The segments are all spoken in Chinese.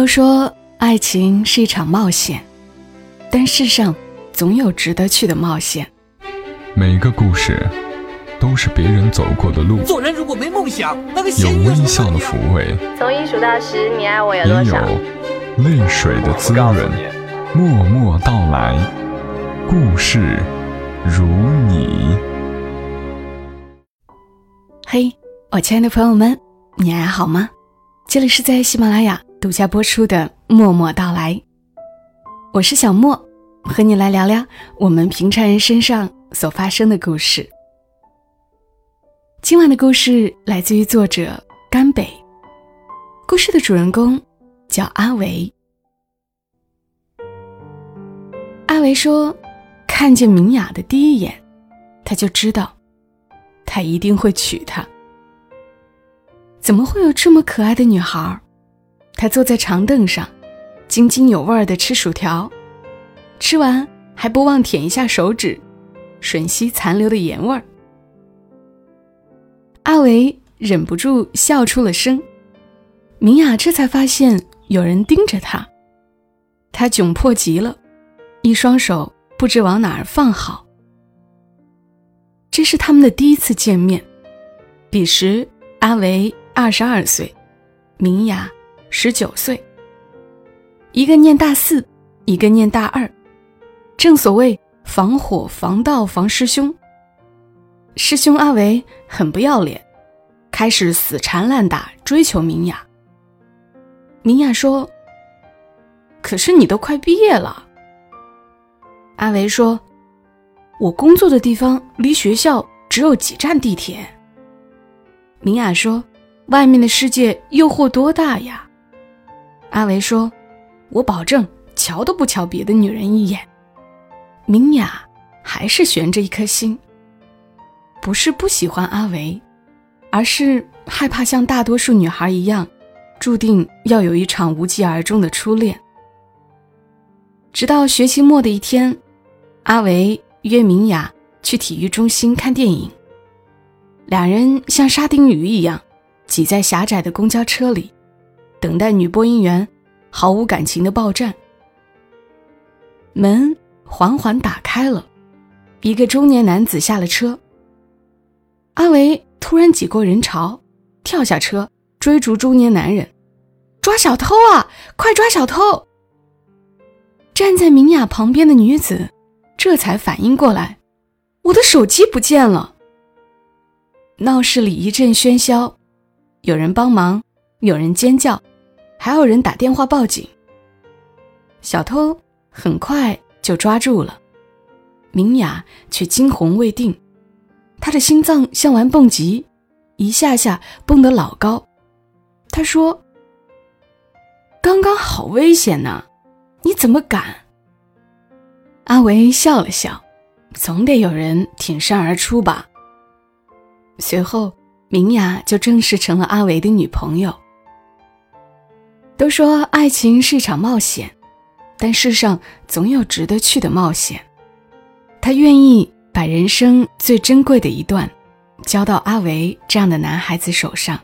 都说爱情是一场冒险，但世上总有值得去的冒险。每个故事都是别人走过的路，做人如果没梦想，那个有微笑的抚慰，从一数到十，你爱我有也有？泪水的滋润。默默到来，故事如你。嘿，我亲爱的朋友们，你还好吗？这里是在喜马拉雅独家播出的《默默到来》，我是小莫，和你来聊聊我们平常人身上所发生的故事。今晚的故事来自于作者甘北，故事的主人公叫阿维。阿维说：“看见明雅的第一眼，他就知道，他一定会娶她。怎么会有这么可爱的女孩儿？他坐在长凳上，津津有味地吃薯条，吃完还不忘舔一下手指，吮吸残留的盐味儿。阿维忍不住笑出了声。明雅这才发现有人盯着他，他窘迫极了。一双手不知往哪儿放好。这是他们的第一次见面，彼时阿维二十二岁，明雅十九岁。一个念大四，一个念大二，正所谓防火、防盗、防师兄。师兄阿维很不要脸，开始死缠烂打追求明雅。明雅说：“可是你都快毕业了。”阿维说：“我工作的地方离学校只有几站地铁。”明雅说：“外面的世界诱惑多大呀？”阿维说：“我保证瞧都不瞧别的女人一眼。”明雅还是悬着一颗心，不是不喜欢阿维，而是害怕像大多数女孩一样，注定要有一场无疾而终的初恋。直到学期末的一天。阿维约明雅去体育中心看电影，两人像沙丁鱼一样挤在狭窄的公交车里，等待女播音员毫无感情的报站。门缓缓打开了，一个中年男子下了车。阿维突然挤过人潮，跳下车追逐中年男人，抓小偷啊！快抓小偷！站在明雅旁边的女子。这才反应过来，我的手机不见了。闹市里一阵喧嚣，有人帮忙，有人尖叫，还有人打电话报警。小偷很快就抓住了，明雅却惊魂未定，她的心脏像玩蹦极，一下下蹦得老高。她说：“刚刚好危险呐，你怎么敢？”阿维笑了笑，总得有人挺身而出吧。随后，明雅就正式成了阿维的女朋友。都说爱情是一场冒险，但世上总有值得去的冒险。他愿意把人生最珍贵的一段，交到阿维这样的男孩子手上。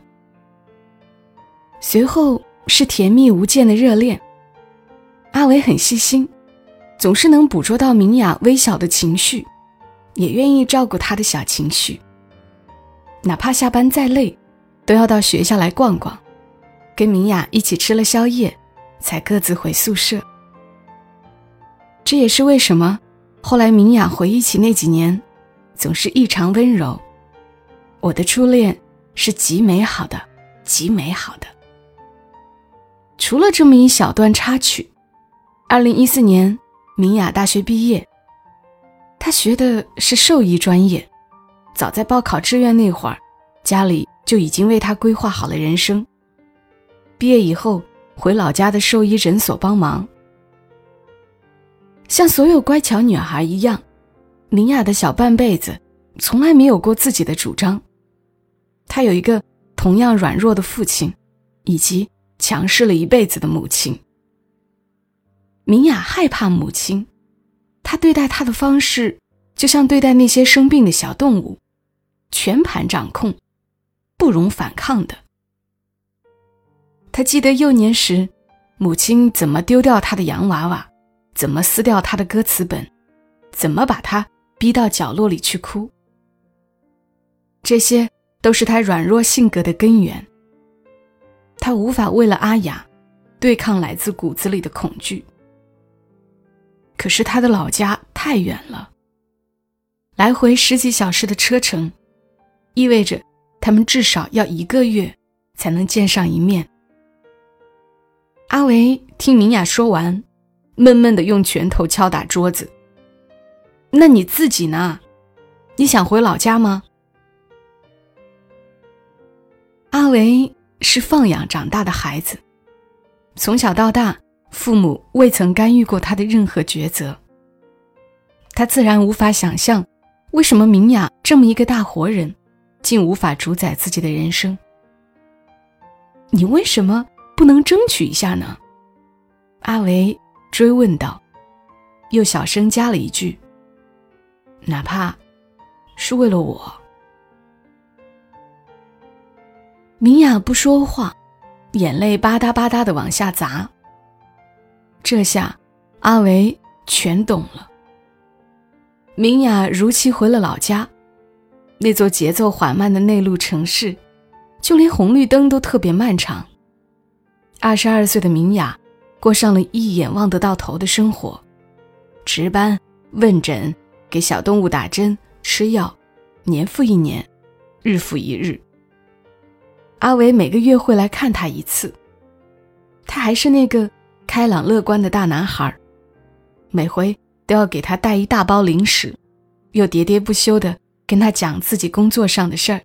随后是甜蜜无间的热恋。阿维很细心。总是能捕捉到明雅微小的情绪，也愿意照顾她的小情绪。哪怕下班再累，都要到学校来逛逛，跟明雅一起吃了宵夜，才各自回宿舍。这也是为什么后来明雅回忆起那几年，总是异常温柔。我的初恋是极美好的，极美好的。除了这么一小段插曲，二零一四年。明雅大学毕业，她学的是兽医专业。早在报考志愿那会儿，家里就已经为她规划好了人生。毕业以后，回老家的兽医诊所帮忙。像所有乖巧女孩一样，明雅的小半辈子从来没有过自己的主张。她有一个同样软弱的父亲，以及强势了一辈子的母亲。明雅害怕母亲，她对待她的方式就像对待那些生病的小动物，全盘掌控，不容反抗的。他记得幼年时，母亲怎么丢掉他的洋娃娃，怎么撕掉他的歌词本，怎么把他逼到角落里去哭。这些都是他软弱性格的根源。他无法为了阿雅，对抗来自骨子里的恐惧。可是他的老家太远了，来回十几小时的车程，意味着他们至少要一个月才能见上一面。阿维听明雅说完，闷闷的用拳头敲打桌子。那你自己呢？你想回老家吗？阿维是放养长大的孩子，从小到大，父母未曾干预过他的任何抉择。他自然无法想象，为什么明雅这么一个大活人，竟无法主宰自己的人生。你为什么？不能争取一下呢？阿维追问道，又小声加了一句：“哪怕是为了我。”明雅不说话，眼泪吧嗒吧嗒的往下砸。这下，阿维全懂了。明雅如期回了老家，那座节奏缓慢的内陆城市，就连红绿灯都特别漫长。二十二岁的明雅，过上了一眼望得到头的生活，值班、问诊、给小动物打针、吃药，年复一年，日复一日。阿伟每个月会来看他一次，他还是那个开朗乐观的大男孩，每回都要给他带一大包零食，又喋喋不休地跟他讲自己工作上的事儿，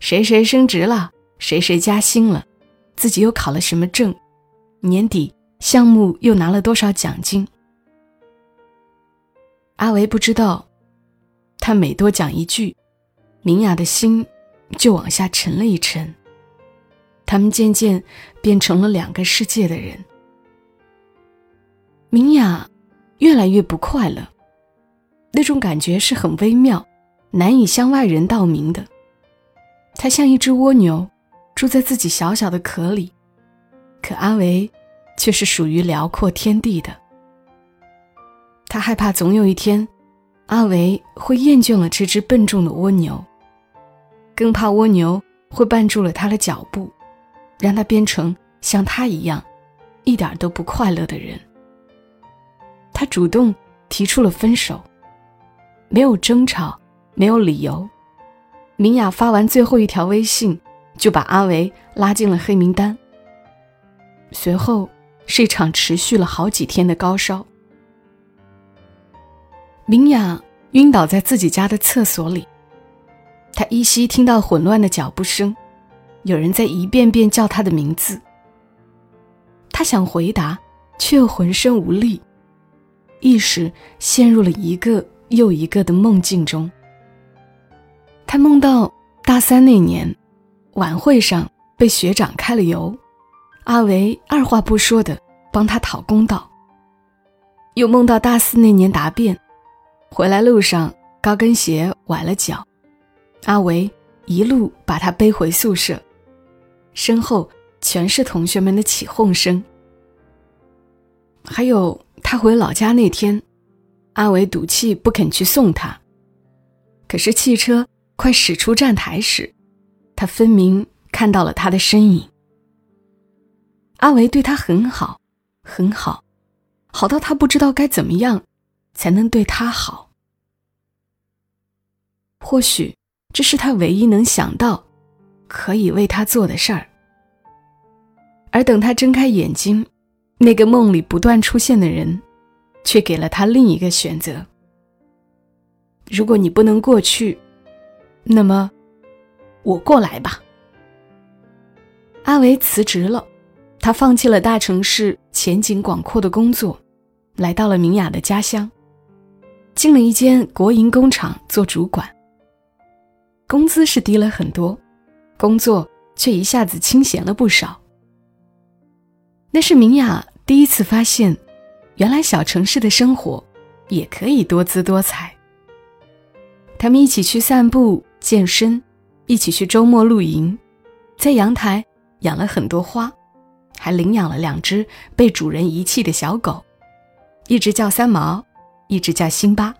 谁谁升职了，谁谁加薪了。自己又考了什么证？年底项目又拿了多少奖金？阿维不知道，他每多讲一句，明雅的心就往下沉了一沉。他们渐渐变成了两个世界的人。明雅越来越不快乐，那种感觉是很微妙，难以向外人道明的。他像一只蜗牛。住在自己小小的壳里，可阿维却是属于辽阔天地的。他害怕总有一天，阿维会厌倦了这只笨重的蜗牛，更怕蜗牛会绊住了他的脚步，让他变成像他一样一点都不快乐的人。他主动提出了分手，没有争吵，没有理由。明雅发完最后一条微信。就把阿维拉进了黑名单。随后是一场持续了好几天的高烧。明雅晕倒在自己家的厕所里，她依稀听到混乱的脚步声，有人在一遍遍叫她的名字。她想回答，却又浑身无力，意识陷入了一个又一个的梦境中。她梦到大三那年。晚会上被学长开了油，阿维二话不说的帮他讨公道。又梦到大四那年答辩，回来路上高跟鞋崴了脚，阿维一路把他背回宿舍，身后全是同学们的起哄声。还有他回老家那天，阿维赌气不肯去送他，可是汽车快驶出站台时。他分明看到了他的身影。阿维对他很好，很好，好到他不知道该怎么样才能对他好。或许这是他唯一能想到可以为他做的事儿。而等他睁开眼睛，那个梦里不断出现的人，却给了他另一个选择：如果你不能过去，那么。我过来吧。阿维辞职了，他放弃了大城市前景广阔的工作，来到了明雅的家乡，进了一间国营工厂做主管。工资是低了很多，工作却一下子清闲了不少。那是明雅第一次发现，原来小城市的生活也可以多姿多彩。他们一起去散步、健身。一起去周末露营，在阳台养了很多花，还领养了两只被主人遗弃的小狗，一只叫三毛，一只叫辛巴。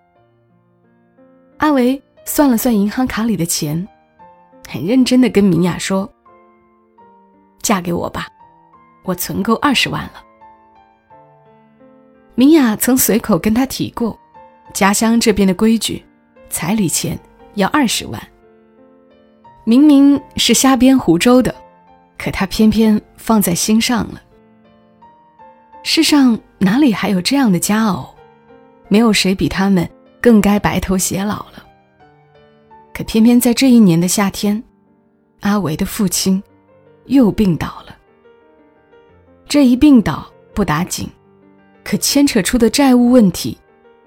阿维算了算银行卡里的钱，很认真的跟明雅说：“嫁给我吧，我存够二十万了。”明雅曾随口跟他提过，家乡这边的规矩，彩礼钱要二十万。明明是瞎编胡诌的，可他偏偏放在心上了。世上哪里还有这样的佳偶？没有谁比他们更该白头偕老了。可偏偏在这一年的夏天，阿维的父亲又病倒了。这一病倒不打紧。可牵扯出的债务问题，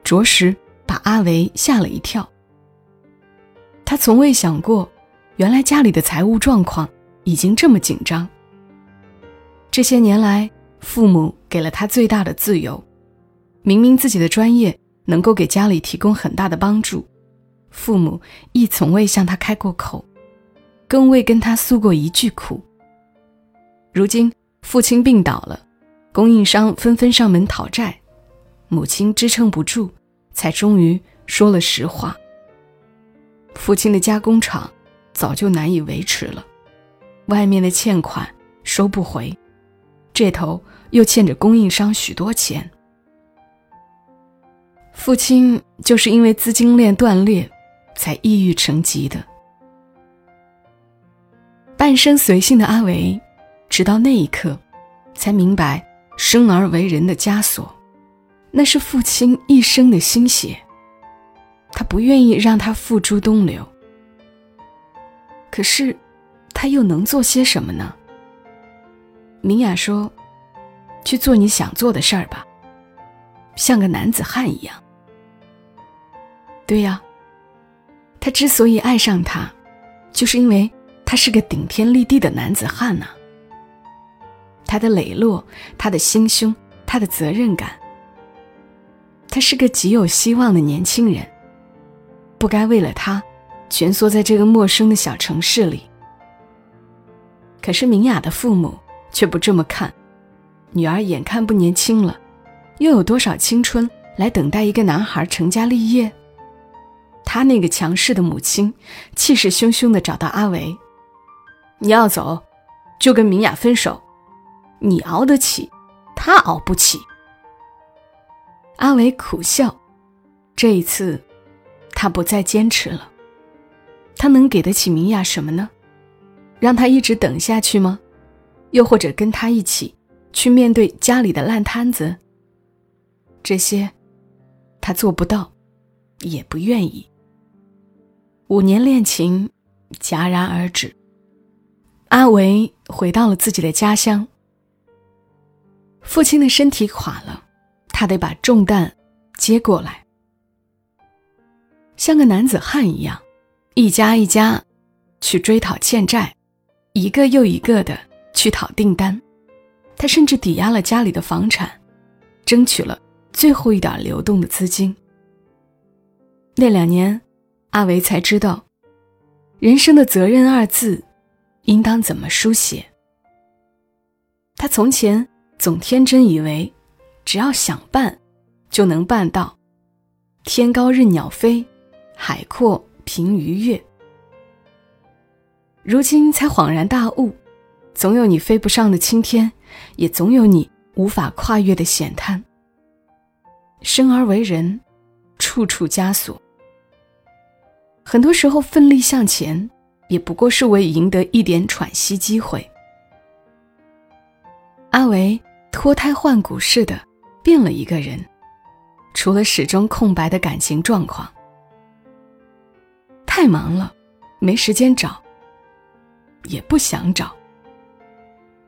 着实把阿维吓了一跳。他从未想过，原来家里的财务状况已经这么紧张。这些年来，父母给了他最大的自由，明明自己的专业能够给家里提供很大的帮助，父母亦从未向他开过口，更未跟他诉过一句苦。如今父亲病倒了。供应商纷纷上门讨债，母亲支撑不住，才终于说了实话。父亲的加工厂早就难以维持了，外面的欠款收不回，这头又欠着供应商许多钱。父亲就是因为资金链断裂，才抑郁成疾的。半生随性的阿维，直到那一刻，才明白。生而为人的枷锁，那是父亲一生的心血。他不愿意让他付诸东流，可是，他又能做些什么呢？明雅说：“去做你想做的事儿吧，像个男子汉一样。”对呀，他之所以爱上他，就是因为他是个顶天立地的男子汉呐。他的磊落，他的心胸，他的责任感。他是个极有希望的年轻人，不该为了他，蜷缩在这个陌生的小城市里。可是明雅的父母却不这么看，女儿眼看不年轻了，又有多少青春来等待一个男孩成家立业？他那个强势的母亲，气势汹汹地找到阿维：“你要走，就跟明雅分手。”你熬得起，他熬不起。阿伟苦笑，这一次，他不再坚持了。他能给得起明雅什么呢？让他一直等下去吗？又或者跟他一起去面对家里的烂摊子？这些，他做不到，也不愿意。五年恋情戛然而止。阿维回到了自己的家乡。父亲的身体垮了，他得把重担接过来，像个男子汉一样，一家一家去追讨欠债，一个又一个的去讨订单。他甚至抵押了家里的房产，争取了最后一点流动的资金。那两年，阿维才知道，人生的责任二字，应当怎么书写。他从前。总天真以为，只要想办，就能办到。天高任鸟飞，海阔平愉悦。如今才恍然大悟，总有你飞不上的青天，也总有你无法跨越的险滩。生而为人，处处枷锁。很多时候奋力向前，也不过是为赢得一点喘息机会。阿维脱胎换骨似的变了一个人，除了始终空白的感情状况，太忙了，没时间找，也不想找。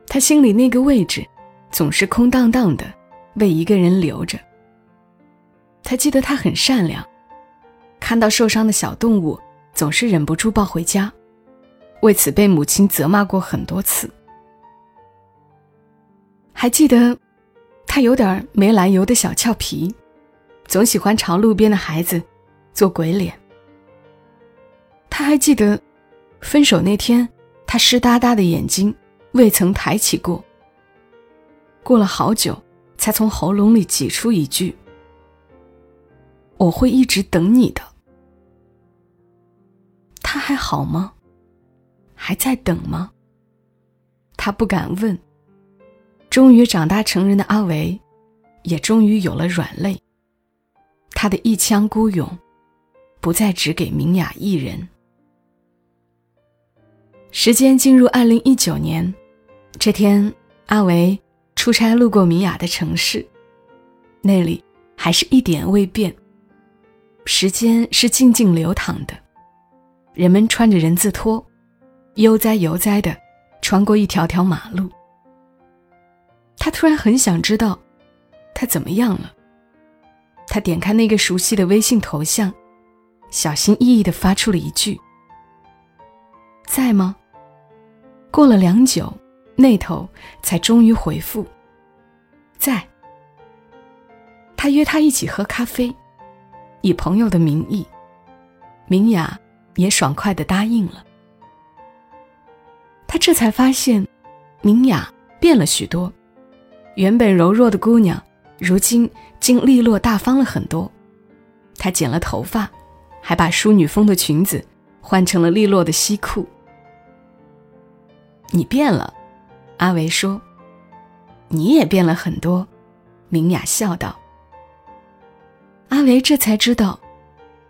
他心里那个位置，总是空荡荡的，为一个人留着。他记得他很善良，看到受伤的小动物，总是忍不住抱回家，为此被母亲责骂过很多次。还记得，他有点没来由的小俏皮，总喜欢朝路边的孩子做鬼脸。他还记得，分手那天，他湿哒哒的眼睛未曾抬起过，过了好久，才从喉咙里挤出一句：“我会一直等你的。”他还好吗？还在等吗？他不敢问。终于长大成人的阿维，也终于有了软肋。他的一腔孤勇，不再只给明雅一人。时间进入二零一九年，这天，阿维出差路过米雅的城市，那里还是一点未变。时间是静静流淌的，人们穿着人字拖，悠哉悠哉的穿过一条条马路。他突然很想知道，他怎么样了。他点开那个熟悉的微信头像，小心翼翼的发出了一句：“在吗？”过了良久，那头才终于回复：“在。”他约他一起喝咖啡，以朋友的名义，明雅也爽快的答应了。他这才发现，明雅变了许多，原本柔弱的姑娘，如今竟利落大方了很多。她剪了头发，还把淑女风的裙子换成了利落的西裤。你变了，阿维说。你也变了很多，明雅笑道。阿维这才知道，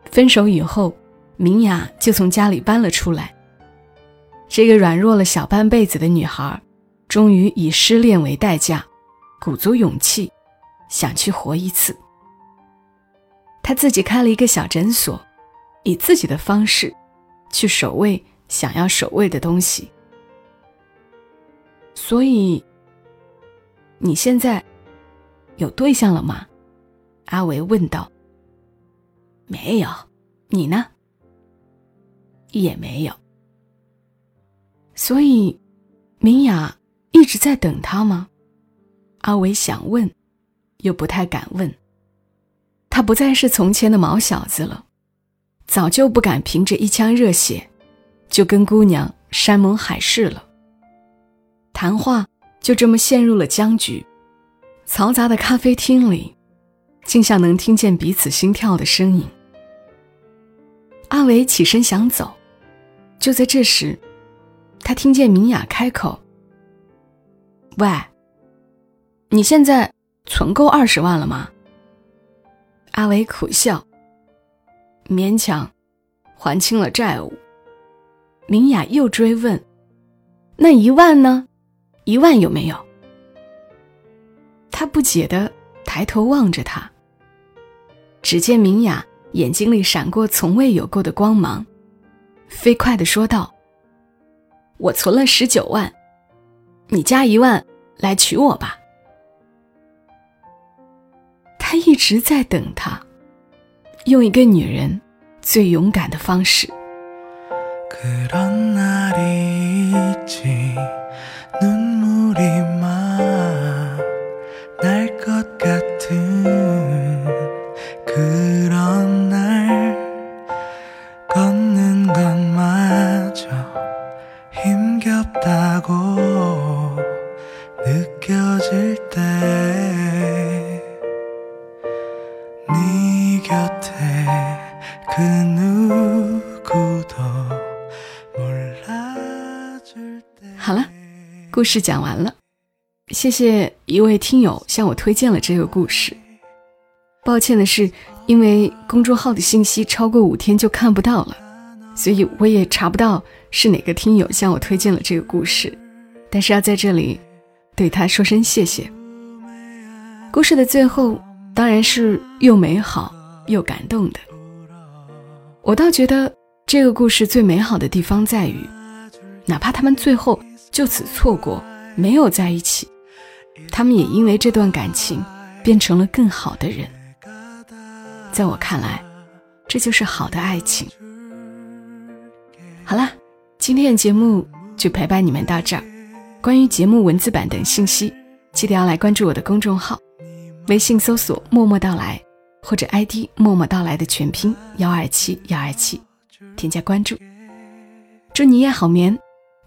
分手以后，明雅就从家里搬了出来。这个软弱了小半辈子的女孩，终于以失恋为代价，鼓足勇气，想去活一次。她自己开了一个小诊所，以自己的方式，去守卫想要守卫的东西。所以，你现在有对象了吗？阿维问道。没有，你呢？也没有。所以，明雅一直在等他吗？阿维想问，又不太敢问。他不再是从前的毛小子了，早就不敢凭着一腔热血，就跟姑娘山盟海誓了。谈话就这么陷入了僵局，嘈杂的咖啡厅里，竟像能听见彼此心跳的声音。阿伟起身想走，就在这时，他听见明雅开口：“喂，你现在存够二十万了吗？”阿伟苦笑，勉强还清了债务。明雅又追问：“那一万呢？”一万有没有？他不解的抬头望着他。只见明雅眼睛里闪过从未有过的光芒，飞快的说道：“我存了十九万，你加一万来娶我吧。”他一直在等他，用一个女人最勇敢的方式。 눈물이 막 날 것 같은 그런 날 걷는 것마저 힘겹다고 느껴질 때 네 곁에 그 누구도 몰라줄 때。 故事讲完了，谢谢一位听友向我推荐了这个故事。抱歉的是，因为公众号的信息超过五天就看不到了，所以我也查不到是哪个听友向我推荐了这个故事。但是要在这里对他说声谢谢。故事的最后当然是又美好又感动的。我倒觉得这个故事最美好的地方在于，哪怕他们最后。就此错过，没有在一起，他们也因为这段感情变成了更好的人。在我看来，这就是好的爱情。好了，今天的节目就陪伴你们到这儿。关于节目文字版等信息，记得要来关注我的公众号，微信搜索“默默到来”或者 ID“ 默默到来”的全拼幺二七幺二七，添加关注。祝你夜好眠。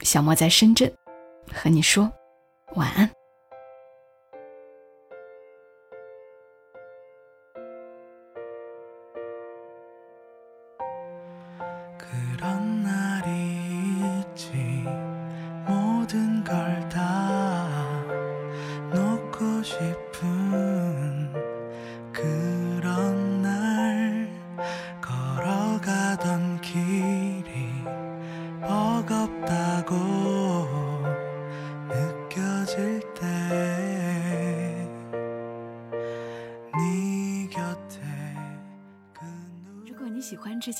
小莫在深圳和你说晚安。